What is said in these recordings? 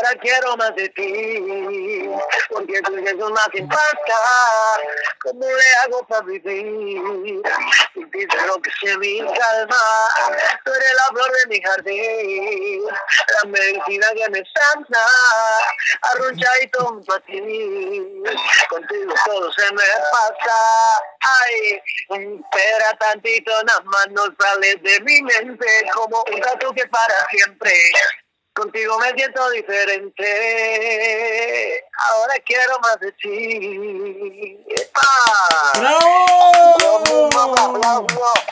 Ahora quiero más de ti, porque tú eres más impacta. ¿Cómo le hago para vivir? Y dices lo que se me calma. Tú eres la flor de mi jardín, la medicina que me sana. Arrunchadito para ti, contigo todo se me pasa. Ay, espera tantito, más no sales de mi mente como un gato que para siempre. Contigo me siento diferente. Ahora quiero más de ti. ¡Bravo!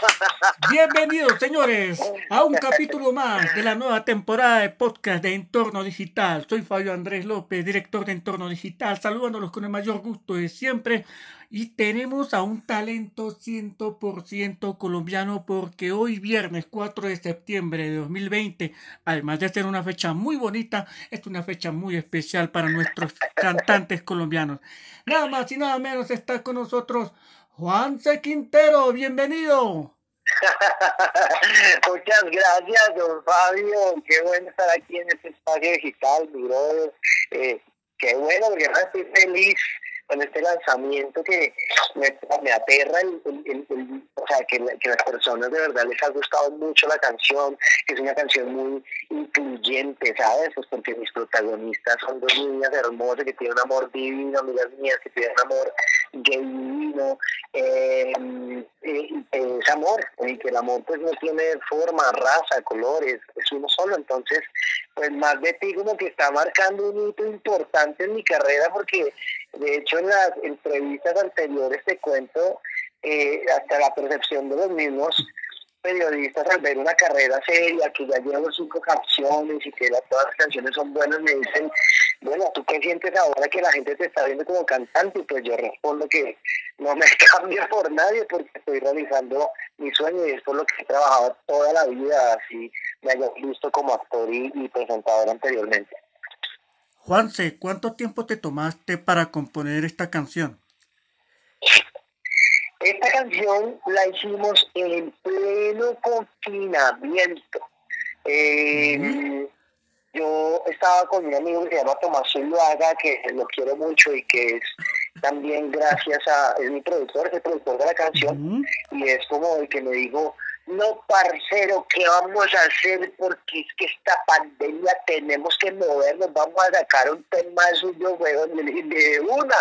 Bienvenidos, señores, a un capítulo más de la nueva temporada de podcast de Entorno Digital. Soy Fabio Andrés López, director de Entorno Digital, saludándolos con el mayor gusto de siempre. Y tenemos a un talento 100% colombiano porque hoy viernes 4 de septiembre de 2020, además de ser una fecha muy bonita, es una fecha muy especial para nuestros cantantes colombianos. Nada más y nada menos está con nosotros Juan C. Quintero, bienvenido. Muchas gracias, don Fabio. Qué bueno estar aquí en este espacio digital, mi eh, qué bueno, porque además estoy feliz con este lanzamiento que me, me aterra, el, o sea, que, que, las personas de verdad les ha gustado mucho la canción, que es una canción muy incluyente, ¿sabes? Pues porque mis protagonistas son dos niñas hermosas que tienen un amor divino, amigas mías que tienen un amor gay divino, eh, es amor, y que el amor pues no tiene forma, raza, colores, es uno solo, entonces pues más de ti como que está marcando un hito importante en mi carrera porque de hecho, en las entrevistas anteriores te cuento eh, hasta la percepción de los mismos periodistas al ver una carrera seria, que ya llevo cinco canciones y que todas las canciones son buenas, me dicen, bueno, ¿tú qué sientes ahora que la gente te está viendo como cantante? Pues yo respondo que no me cambio por nadie porque estoy realizando mi sueño y es por lo que he trabajado toda la vida, así me haya visto como actor y presentador anteriormente. Juanse, ¿cuánto tiempo te tomaste para componer esta canción? Esta canción la hicimos en pleno confinamiento. Eh, yo estaba con un amigo que se llama Tomás Zuluaga, que lo quiero mucho y que es también gracias a, es mi productor, es el productor de la canción, y es como el que me dijo, no, parcero, ¿qué vamos a hacer? Porque es que esta pandemia tenemos que movernos, vamos a sacar un tema suyo, weón. De una,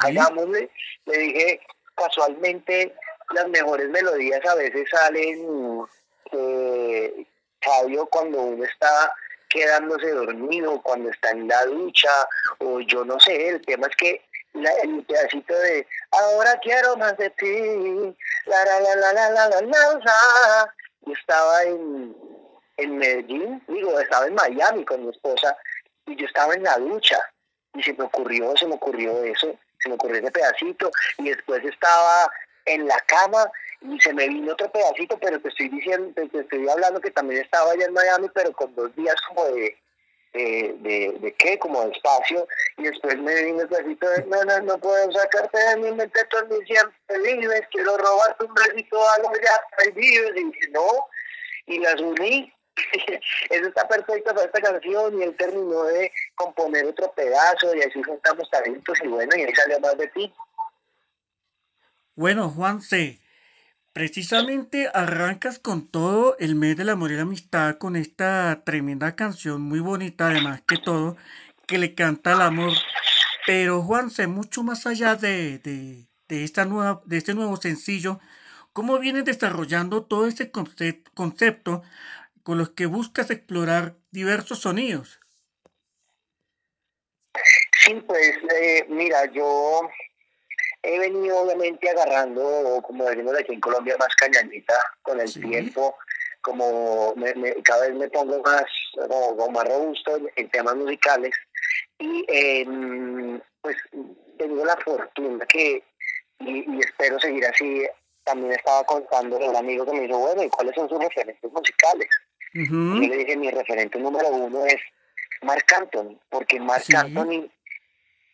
hagámosle. Le dije, casualmente, las mejores melodías a veces salen, eh, cuando uno está quedándose dormido, cuando está en la ducha, o yo no sé, el tema es que la, el pedacito de ahora quiero más de ti, la la la la la la la la, y estaba en, en Medellín, digo, estaba en Miami con mi esposa, y yo estaba en la ducha, y se me ocurrió, se me ocurrió eso, se me ocurrió ese pedacito, y después estaba en la cama y se me vino otro pedacito, pero te estoy diciendo, te estoy hablando que también estaba allá en Miami, pero con dos días como de de, de, qué, como de espacio, y después me vino el besito de, no, no, no puedo sacarte de mi mente todos mis siempre vives, quiero robarte un besito a los ya vives, y dije, no, y las uní, eso está perfecto para esta canción, y él terminó de componer otro pedazo, y así juntamos talentos, y bueno, y ahí salió más de ti. Bueno, Juan C., Precisamente arrancas con todo el mes del amor y la amistad con esta tremenda canción muy bonita, además que todo, que le canta el amor. Pero Juanse, mucho más allá de, de, esta nueva, de este nuevo sencillo, ¿cómo vienes desarrollando todo ese concepto con los que buscas explorar diversos sonidos? Sí, pues eh, mira, yo he venido obviamente agarrando, como decimos aquí en Colombia, más cañanita con el tiempo, como cada vez me pongo más, como, más robusto en, temas musicales. Y em, pues tengo la fortuna que, y, espero seguir así, también estaba contando a un amigo que me dijo, bueno, ¿y cuáles son sus referentes musicales? Y le dije, mi referente número uno es Marc Anthony, porque Marc Anthony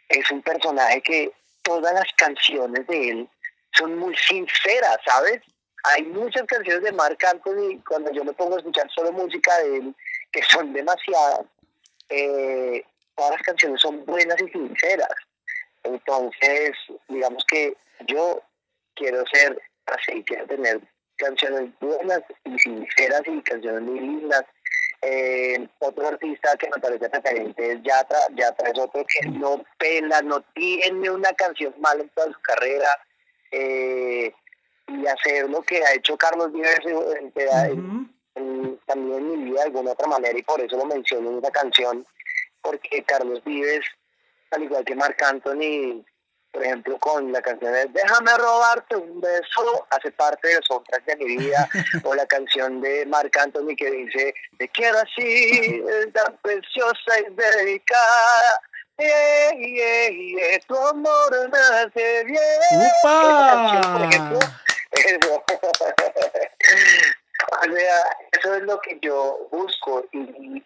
es un personaje que todas las canciones de él son muy sinceras, ¿sabes? Hay muchas canciones de Marc Anthony, cuando yo me pongo a escuchar solo música de él, que son demasiadas, eh, todas las canciones son buenas y sinceras. Entonces, digamos que yo quiero ser así, quiero tener canciones buenas y sinceras y canciones muy lindas. Eh, otro artista que me parece referente es Yatra. Yatra es otro que no pela, no tiene una canción mala en toda su carrera. Eh, y hacer lo que ha hecho Carlos Vives también en mi vida de alguna otra manera y por eso lo menciono en esa canción porque Carlos Vives al igual que Marc Anthony por ejemplo con la canción de Déjame robarte un beso hace parte del soundtrack de mi vida o la canción de Marc Anthony que dice te quiero así tan preciosa y delicada Yeah, yeah, yeah, tu amor me hace bien. ¡Upa! Eso. o sea, eso es lo que yo busco y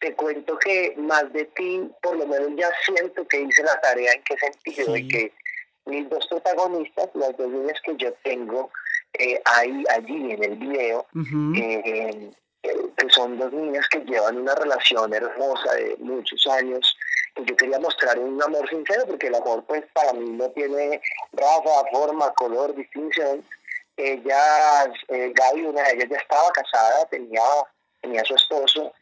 te cuento que más de ti, por lo menos ya siento que hice la tarea en qué sentido, y que mis dos protagonistas, las dos niñas que yo tengo eh, ahí, allí en el video, eh, eh, son dos niñas que llevan una relación hermosa de muchos años, y yo quería mostrar un amor sincero, porque el amor pues para mí no tiene raza, forma, color, distinción, ella, eh, Gaby, una de ellas ya estaba casada, tenía, tenía su esposo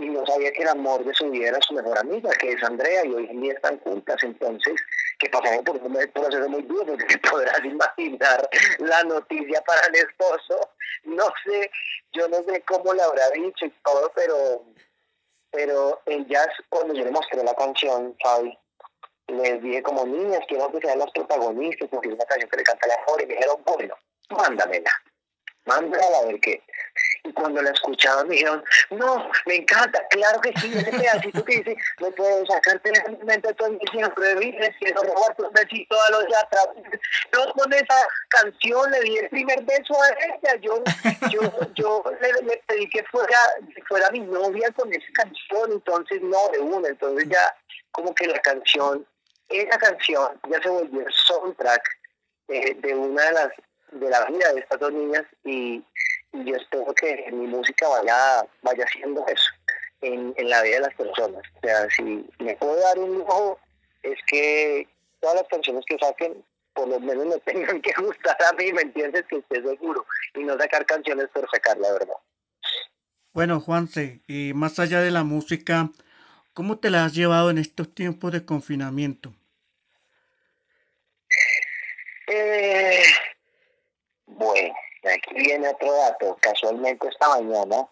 y no sabía que el amor de su vida era su mejor amiga, que es Andrea, y hoy en día están juntas, entonces, que pasaron por un proceso muy duro, porque podrás imaginar la noticia para el esposo, no sé, yo no sé cómo le habrá dicho y todo, pero, pero ellas, cuando yo le mostré la canción, Fabi, les dije como niñas, quiero que sean las protagonistas, porque es una canción que le canta la amor, y me dijeron, bueno, mándamela, mándala a ver qué. Y cuando la escuchaban me dijeron, no, me encanta, claro que sí, ese pedacito que dice, no puedo sacarte de tu ambición, pero dices, quiero robarte un besito a los de atrás. Yo con esa canción le di el primer beso a ella, yo, yo, yo le, pedí que fuera, fuera mi novia con esa canción, entonces no, de una, entonces ya como que la canción, esa canción ya se volvió el soundtrack eh, de una de las de la vida de estas dos niñas y, yo espero que mi música vaya, vaya haciendo eso en, en la vida de las personas. O sea, si me puedo dar un lujo, es que todas las canciones que saquen, por lo menos me tengan que gustar a mí, ¿me entiendes? Que esté seguro y no sacar canciones por sacar, la verdad. Bueno, Juanse, y más allá de la música, ¿cómo te la has llevado en estos tiempos de confinamiento? Eh, bueno, aquí viene otro dato. Casualmente esta mañana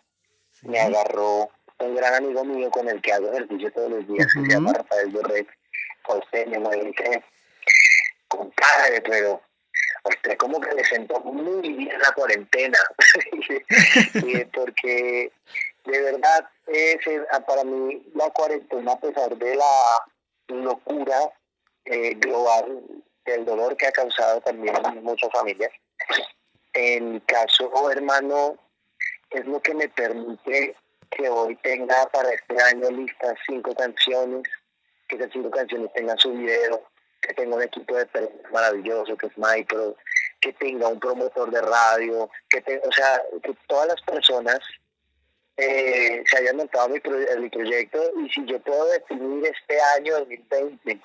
me agarró un gran amigo mío con el que hago ejercicio todos los días, se llama Rafael Borrell. Usted me dice, compadre, pero usted como que le sentó muy bien la cuarentena. porque de verdad, es, para mí la cuarentena, a pesar de la locura eh, global, del dolor que ha causado también en muchas familias, en mi caso, hermano, es lo que me permite que hoy tenga para este año listas cinco canciones, que esas cinco canciones tengan su video, que tenga un equipo de maravilloso que es Micro, que tenga un promotor de radio, que o sea, que todas las personas eh, se hayan montado mi, mi proyecto. Y si yo puedo definir este año 2020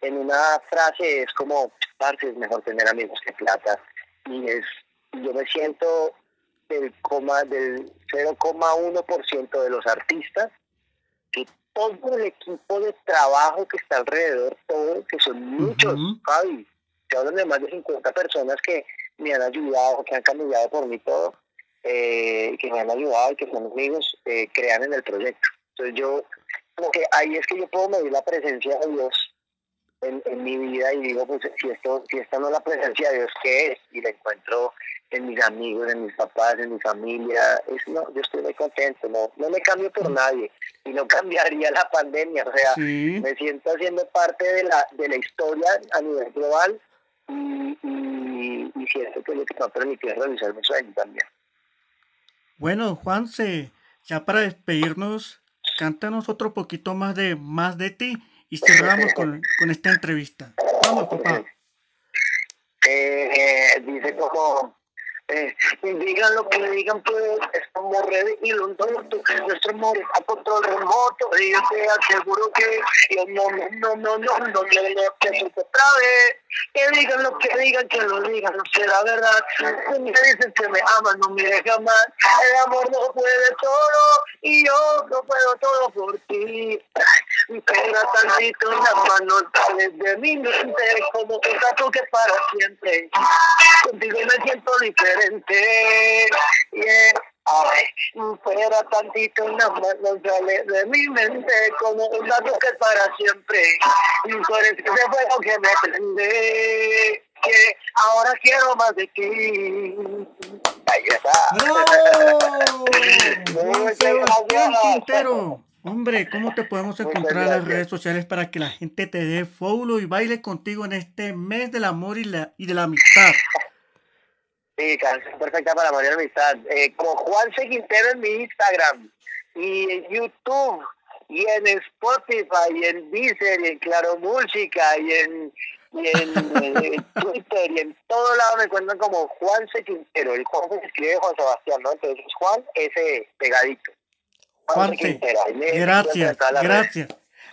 en una frase es como, parce, es mejor tener amigos que plata y es yo me siento del, coma, del 0,1% de los artistas, que todo el equipo de trabajo que está alrededor, todo, que son muchos, Javi, se hablan de más de 50 personas que me han ayudado, que han cambiado por mí todo, eh, que me han ayudado y que son amigos, eh, crean en el proyecto. Entonces yo, como que ahí es que yo puedo medir la presencia de Dios en, en, mi vida y digo, pues si esto, si esta no es la presencia de Dios, ¿qué es? Y la encuentro en mis amigos, en mis papás, en mi familia. Es, no, yo estoy muy contento, no, no me cambio por mm. nadie y no cambiaría la pandemia. O sea, me siento haciendo parte de la, de la historia a nivel global y, y, y siento que es lo que me ha permitido realizar mi sueño también. Bueno, Juanse, ya para despedirnos, cántanos otro poquito más de más de ti y cerramos con, con esta entrevista. Vamos, papá. Eh, dice como Eh, digan lo que digan, pues estamos ready y lo noto. Nuestro amor a control remoto. Y yo te aseguro que yo no, no, no, no, no, me lo que otra vez. Que digan lo que digan, que lo digan, no será verdad. Si me dicen que me aman, no me dejan más. El amor no puede todo y yo no puedo todo por ti. Pega tantito las manos, sales de mi mente como un que para siempre. Contigo me siento diferente. Yeah. Ay, fuera tantito en las manos, sale de mi mente como un gato que para siempre. Tú eres ese fuego que me prende. Que ahora quiero más de ti. Ahí está. Hombre, ¿cómo te podemos encontrar en las redes sociales para que la gente te dé follow y baile contigo en este mes del amor y, la, y de la amistad? Sí, canción perfecta para amor y amistad. Eh, con Juan Quintero en mi Instagram y en YouTube y en Spotify y en Deezer y en Claro Música y en, y en Twitter y en todo lado me encuentran como Juan Quintero. El Juan se escribe Juan Sebastián, ¿no? Entonces Juan ese pegadito. Juanse, gracias, gracias.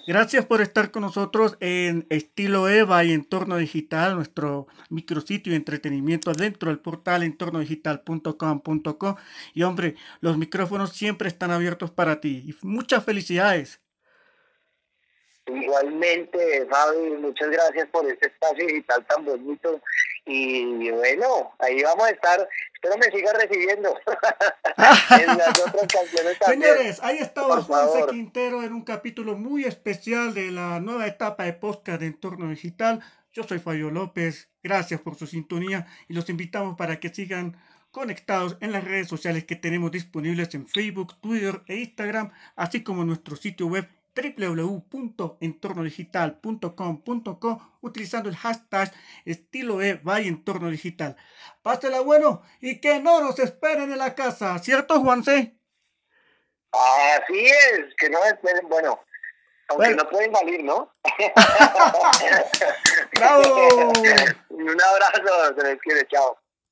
Gracias por estar con nosotros en Estilo Eva y Entorno Digital, nuestro micrositio de entretenimiento dentro del portal entornodigital.com.co. Y hombre, los micrófonos siempre están abiertos para ti. Y muchas felicidades. Igualmente, Fabi, muchas gracias por este espacio digital tan bonito. Y bueno, ahí vamos a estar. Espero me siga recibiendo en las otras canciones también. Señores, ahí estaba Juan Quintero en un capítulo muy especial de la nueva etapa de podcast de Entorno Digital. Yo soy Fabio López. Gracias por su sintonía y los invitamos para que sigan conectados en las redes sociales que tenemos disponibles en Facebook, Twitter e Instagram, así como en nuestro sitio web www.entornodigital.com.co utilizando el hashtag estilo e by entorno digital. Pásela bueno y que no nos esperen en la casa, ¿cierto Juanse? Así es, que no esperen, bueno, aunque no pueden salir, ¿no? ¡Bravo! Un abrazo, se les quiere, chao.